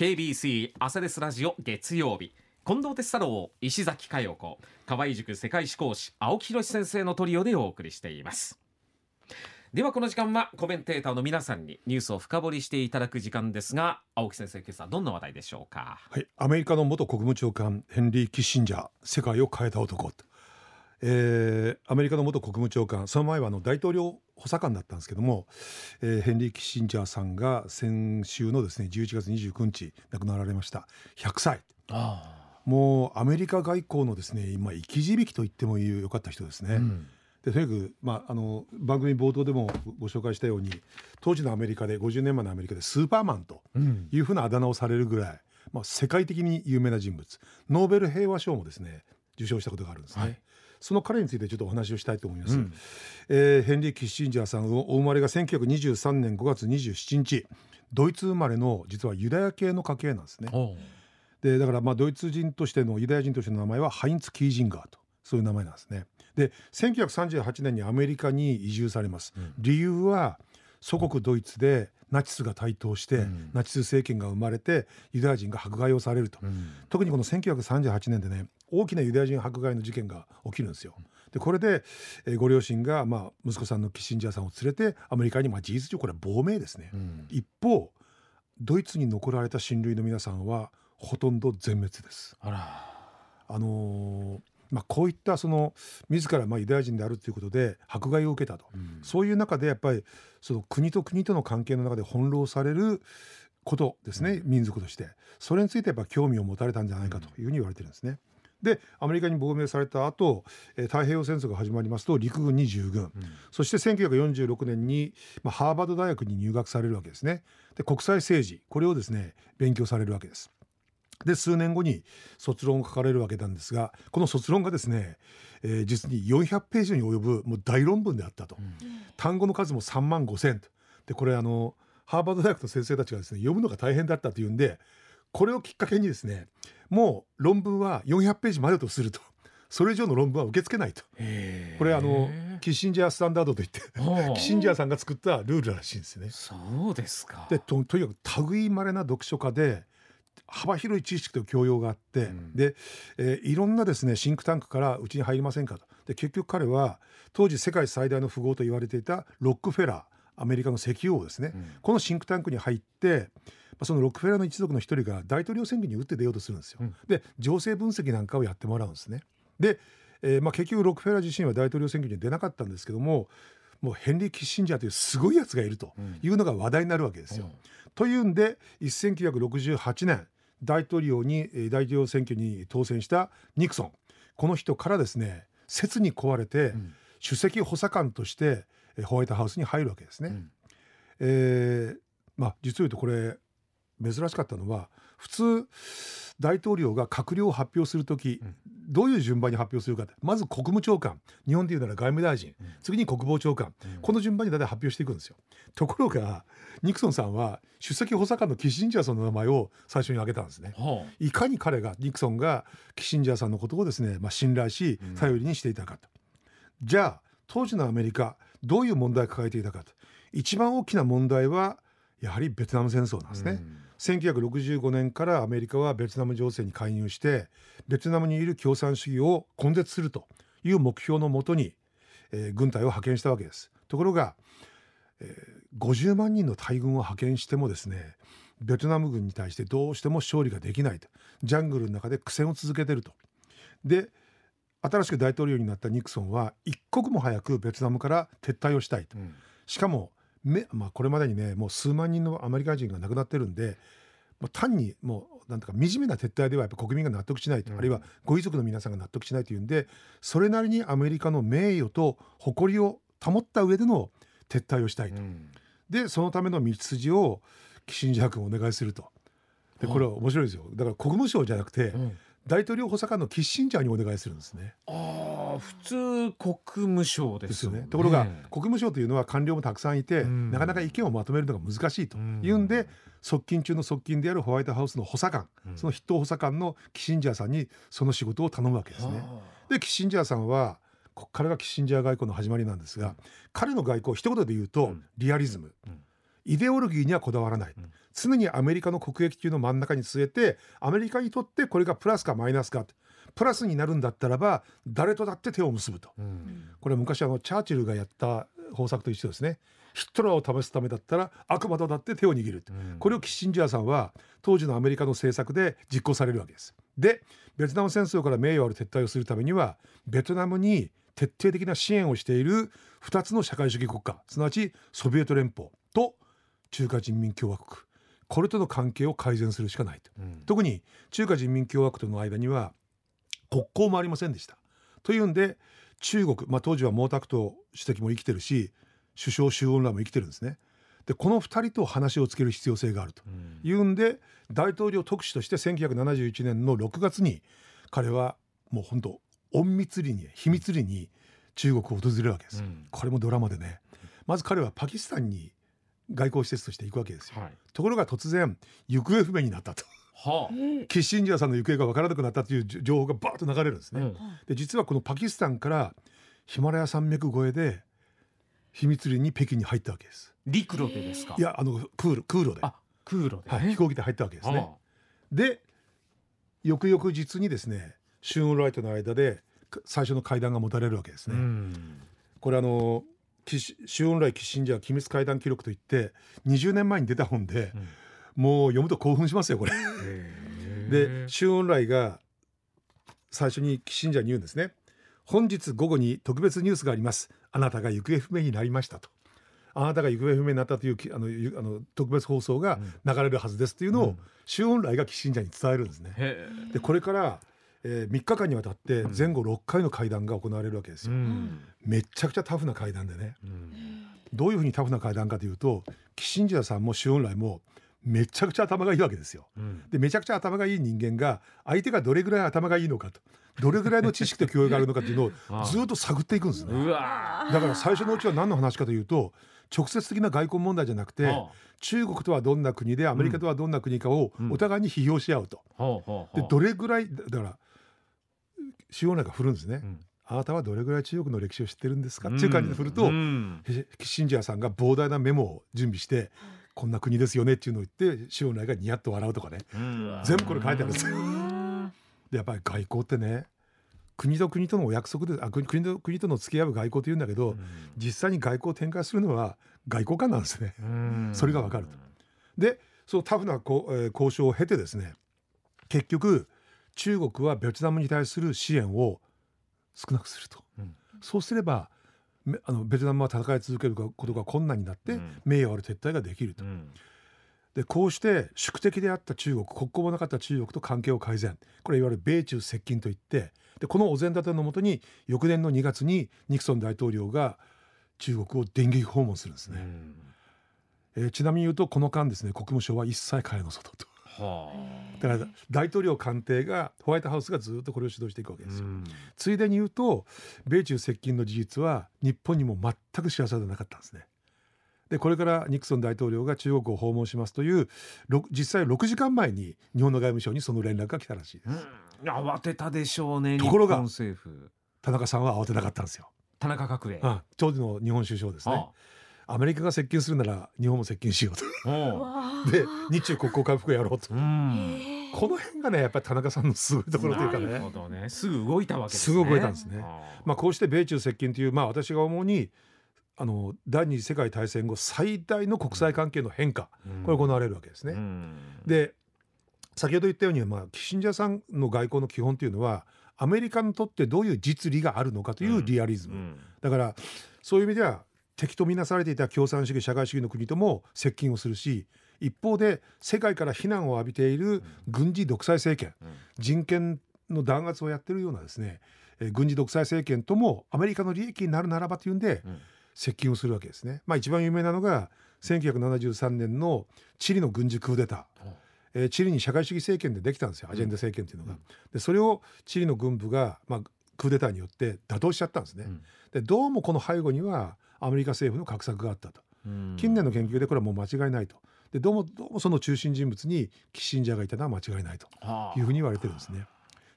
KBC 朝ですラジオ月曜日。近藤哲太郎石崎佳代子。河合塾世界史講師青木宏先生のトリオでお送りしています。ではこの時間はコメンテーターの皆さんにニュースを深掘りしていただく時間ですが青木先生今朝どんな話題でしょうか？はいアメリカの元国務長官ヘンリー・キッシンジャー世界を変えた男えー、アメリカの元国務長官その前はあの大統領補佐官だったんですけども、えー、ヘンリー・キッシンジャーさんが先週のですね11月29日亡くなられました。100歳。もうアメリカ外交のですね今生き字引と言ってもよかった人ですね。うん。でとにかく、まあ、あの番組冒頭でもご紹介したように当時のアメリカで50年前のアメリカでスーパーマンというふうなあだ名をされるぐらい、まあ、世界的に有名な人物。ノーベル平和賞もですね受賞したことがあるんですね。はいその彼についてちょっとお話をしたいと思います、うん、えー、ヘンリー・キッシンジャーさんお生まれが1923年5月27日ドイツ生まれの実はユダヤ系の家系なんですね。でだからまあドイツ人としてのユダヤ人としての名前はハインツ・キージンガーとそういう名前なんですね。で1938年にアメリカに移住されます、うん、理由は祖国ドイツでナチスが台頭して、うん、ナチス政権が生まれてユダヤ人が迫害をされると、うん、特にこの1938年でね大きなユダヤ人迫害の事件が起きるんですよ。でこれで、えー、ご両親が、まあ、息子さんのキッシンジャーさんを連れてアメリカに、まあ、事実上これは亡命ですね、うん、一方ドイツに残られた親類の皆さんはほとんど全滅です。ああのーまあ、こういったその自らまあユダヤ人であるということで迫害を受けたと、うん、そういう中でやっぱりその国と国との関係の中で翻弄されることですね、うん、民族として。それについてやっぱ興味を持たれたんじゃないかというふうに言われてるんですね。でアメリカに亡命された後、えー、太平洋戦争が始まりますと陸軍に従軍、うん、そして1946年に、まあ、ハーバード大学に入学されるわけですね。で国際政治これをですね勉強されるわけですで数年後に卒論を書かれるわけなんですがこの卒論がですね、えー、実に400ページに及ぶもう大論文であったと、うん、単語の数も3万5千でこれあのハーバード大学の先生たちがですね読むのが大変だったというんでこれをきっかけにですねもう論文は400ページまでとすると。それ以上の論文は受け付けないと。これあのキッシンジャースタンダードといってキッシンジャーさんが作ったルールらしいんですね。そうですか。でととにかく類まれな読書家で幅広い知識と教養があって、うん、で、えー、いろんなですねシンクタンクからうちに入りませんかと。で結局彼は当時世界最大の富豪と言われていたロックフェラーアメリカの石油王ですね、うん、このシンクタンクに入ってそのロックフェラーの一族の一人が大統領選挙に打って出ようとするんですよ。うん、で情勢分析なんかをやってもらうんですね。で、えーまあ、結局ロックフェラー自身は大統領選挙に出なかったんですけどももうヘンリー・キッシンジャーというすごいやつがいるというのが話題になるわけですよ。うん、というんで1968年大統領に大統領選挙に当選したニクソン。この人からですね切に壊れて、うん、首席補佐官としてホワイトハウスに入るわけですね。うん、えー、まあ実を言うとこれ珍しかったのは普通大統領が閣僚を発表する時、うん、どういう順番に発表するかまず国務長官日本でいうなら外務大臣、うん、次に国防長官、うん、この順番に大体発表していくんですよ。ところがニクソンさんは出席補佐官のキッシンジャーさんの名前を最初に挙げたんですね、はあ、いかに彼がニクソンがキッシンジャーさんのことをですね、まあ、信頼し頼りにしていたかと、じゃあ当時のアメリカどういう問題を抱えていたかと。一番大きな問題はやはりベトナム戦争なんですね、うん1965年からアメリカはベトナム情勢に介入してベトナムにいる共産主義を根絶するという目標のもとに、えー、軍隊を派遣したわけです。ところが、えー、50万人の大軍を派遣してもですねベトナム軍に対してどうしても勝利ができないとジャングルの中で苦戦を続けてると。で新しく大統領になったニクソンは一刻も早くベトナムから撤退をしたいと、うん、しかもめ、まあ、これまでにねもう数万人のアメリカ人が亡くなってるんでもう単にもうなんとか惨めな撤退ではやっぱ国民が納得しないと、うん、あるいはご遺族の皆さんが納得しないというんでそれなりにアメリカの名誉と誇りを保った上での撤退をしたいと、うん、でそのための道筋をキシンジャー君お願いすると。でこれは面白いですよ。だから国務省じゃなくて、うん大統領補佐官のキッシンジャーにお願いするんですね。ああ、普通国務省ですよね。ところが、国務省というのは官僚もたくさんいて、うん、なかなか意見をまとめるのが難しいというんで、側近中の側近であるホワイトハウスの補佐官、うん、その筆頭補佐官のキッシンジャーさんにその仕事を頼むわけですね。で、キッシンジャーさんはここからがキッシンジャー外交の始まりなんですが、彼の外交一言で言うと、リアリズム。イデオロギーにはこだわらない、うん。常にアメリカの国益っていうのを真ん中に据えてアメリカにとってこれがプラスかマイナスか。プラスになるんだったらば誰とだって手を結ぶと。うん。これは昔あのチャーチルがやった方策と一緒ですね。ヒットラーを試すためだったら悪魔とだって手を握ると。うん。これをキッシンジャーさんは当時のアメリカの政策で実行されるわけです。でベトナム戦争から名誉ある撤退をするためにはベトナムに徹底的な支援をしている2つの社会主義国家すなわちソビエト連邦と中華人民共和国これとの関係を改善するしかないと。うん特に中華人民共和国との間には国交もありませんでした。というんで中国、まあ、当時は毛沢東主席も生きてるし首相周恩来も生きてるんですね。でこの2人と話をつける必要性があるとうんいうんで大統領特使として1971年の6月に彼はもう本当隠密裏に秘密裏に中国を訪れるわけです。うんこれもドラマでねまず彼はパキスタンに外交施設として行くわけですよ。はいところが突然行方不明になったと。はあキッシンジャーさんの行方が分からなくなったという情報がバーッと流れるんですね。うんで実はこのパキスタンからヒマラヤ山脈越えで秘密裏に北京に入ったわけです。陸路でですか？いやあの空路空路で、あ空路ではい、ね飛行機で入ったわけですね。はで翌々日にですねシューンライトの間でか最初の会談が持たれるわけですあね。うんこれあのキシシューンライキッシンジャー機密会談記録といって20年前に出た本でうん。もう読むと興奮しますよこれ。でシューンライが最初にキッシンジャーに言うんですね。本日午後に特別ニュースがあります。あなたが行方不明になりましたと。あなたが行方不明になったというきあのゆあの特別放送が流れるはずですというのを、うん。シューンライがキッシンジャーに伝えるんですね。でこれから、え3日間にわたって前後6回の会談が行われるわけですよ、うん。めっちゃくちゃタフな会談でね。うん。どういうふうにタフな会談かというとキッシンジャーさんもシューンライもめちゃくちゃ頭がいいわけですよ。うん。でめちゃくちゃ頭がいい人間が相手がどれぐらい頭がいいのかとどれぐらいの知識と教養があるのかっていうのを ずっと探っていくんですね。だから最初のうちは何の話かというと直接的な外交問題じゃなくては中国とはどんな国でアメリカとはどんな国かをうん。お互いに批評し合うと。でどれぐらいだだから主要なんか振るんですね。うん。あなたはどれぐらい中国の歴史を知ってるんですか？っていう感じで振るとうん。キッシンジャーさんが膨大なメモを準備してこんな国ですよねっていうのを言って周恩来がニヤッと笑うとかね。うん。全部これ書いてあるんですよ。うん。でやっぱり外交ってね国と国とのお約束であ国国と国との付き合う外交というんだけど、実際に外交を展開するのは外交官なんですね。うん。それがわかると。でそのタフなこう、えー交渉を経てですね結局中国はベトナムに対する支援を少なくすると、うん。そうすればめあのベトナムは戦い続けることが困難になって、うん。名誉ある撤退ができると。うん。でこうして宿敵であった中国国交もなかった中国と関係を改善。これいわゆる米中接近といってでこのお膳立てのもとに翌年の2月にニクソン大統領が中国を電撃訪問するんですね、うん。えーちなみに言うとこの間ですね国務省は一切蚊帳の外と。はだから大統領官邸がホワイトハウスがずっとこれを主導していくわけあですよ、うん。ついでに言うと米中接近の事実は日本にも全く知らされなかったんですね。でこれからニクソン大統領が中国を訪問しますというろ実際6時間前に日本の外務省にその連絡が来たらしいです、うん。慌てたでしょうねところが田中さんは慌てなかったんですよ、田中角栄。あ当時の日本首相ですね。はアメリカが接近するなら日本も接近しようと。で日中国交回復をやろうと。うん。この辺がねやっぱり田中さんのすごいところというかね。なるほどね。すぐ動いたわけですすねぐ動いたんですね。まあ、こうして米中接近という、まあ、私が思うにあの第二次世界大戦後最大の国際関係の変化、うん。これ行われるわけですね。うん。で先ほど言ったように、まあ、キッシンジャーさんの外交の基本というのはアメリカにとってどういう実利があるのかというリアリズム、うん。だからそういう意味では敵と見なされていた共産主義社会主義の国とも接近をするし一方で世界から非難を浴びている軍事独裁政権、うん。人権の弾圧をやってるようなですね、えー軍事独裁政権ともアメリカの利益になるならばというんでうん。接近をするわけですね。まあ、一番有名なのが1973年のチリの軍事クーデター。えーチリに社会主義政権でできたんですよ。アジェンダ政権っていうのが。でそれをチリの軍部が、まあ、クーデターによって打倒しちゃったんですね。うんでどうもこの背後にはアメリカ政府の画策があったと。うん近年の研究でこれはもう間違いないと。でどうもどうもその中心人物にキッシンジャーがいたのは間違いないとはあいうふうに言われてるんですね。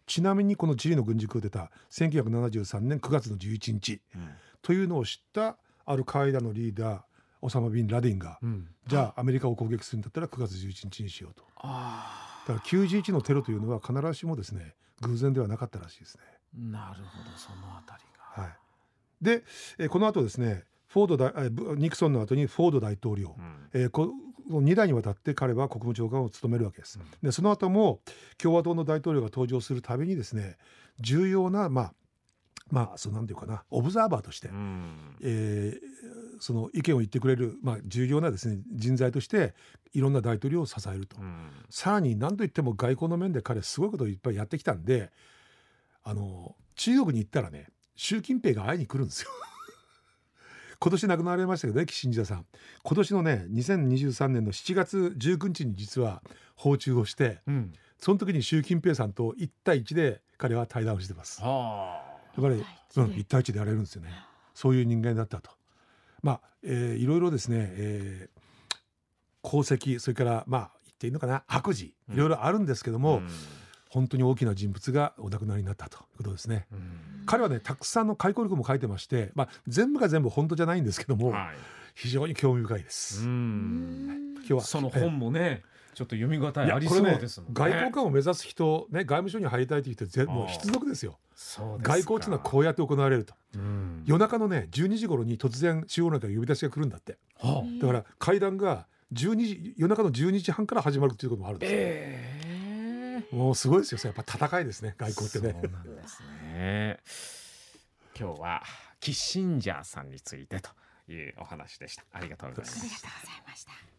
ちなみにこのチリの軍事クーデター1973年9月の11日うんというのを知ったアルカイダのリーダーオサマ・ビン・ラディンが、うんじゃあアメリカを攻撃するんだったら9月11日にしようとあだから911のテロというのは必ずしもですね偶然ではなかったらしいですね。ーなるほどそのあたりが、はい、で、えーこの後ですねフォード大えーブニクソンの後にフォード大統領、うん。えーこの2代にわたって彼は国務長官を務めるわけです。うん。でその後も共和党の大統領が登場するたびにですね重要なまあまあそうなんていうかなオブザーバーとして、うん。えーその意見を言ってくれる、まあ、重要なですね人材としていろんな大統領を支えると、うん。さらに何といっても外交の面で彼すごいことをいっぱいやってきたんであの中国に行ったらね習近平が会いに来るんですよ。今年亡くなられましたけどねキッシンジャーさん今年のね2023年の7月19日に実は訪中をしてうんその時に習近平さんと1対1で彼は対談をしてます。はあだから、一うん、対一で1対1でやれるんですよね。そういう人間だったと。まあ、えーいろいろですね、えー功績それからまあ言っていいのかな悪事いろいろあるんですけども、ん本当に大きな人物がお亡くなりになったということですね。うん。彼はねたくさんの回顧録も書いてまして、まあ、全部が全部本当じゃないんですけども、はい。非常に興味深いでうす。ん。今日はその本もねちょっと読み応えありそうですもんね。外交官を目指す人、ね、外務省に入りたいという人ぜもう必読ですよ。外交っていうのはこうやって行われると。うん。夜中のね12時頃に突然中央内から呼び出しが来るんだって。はあ。だから会談が12時夜中の12時半から始まるっていうこともあるんですよ、ええもうすごいですよ。やっぱ戦いですね。外交ってね。そうなんですね。今日はキッシンジャーさんについてというお話でした。ありがとうございますありがとうございました。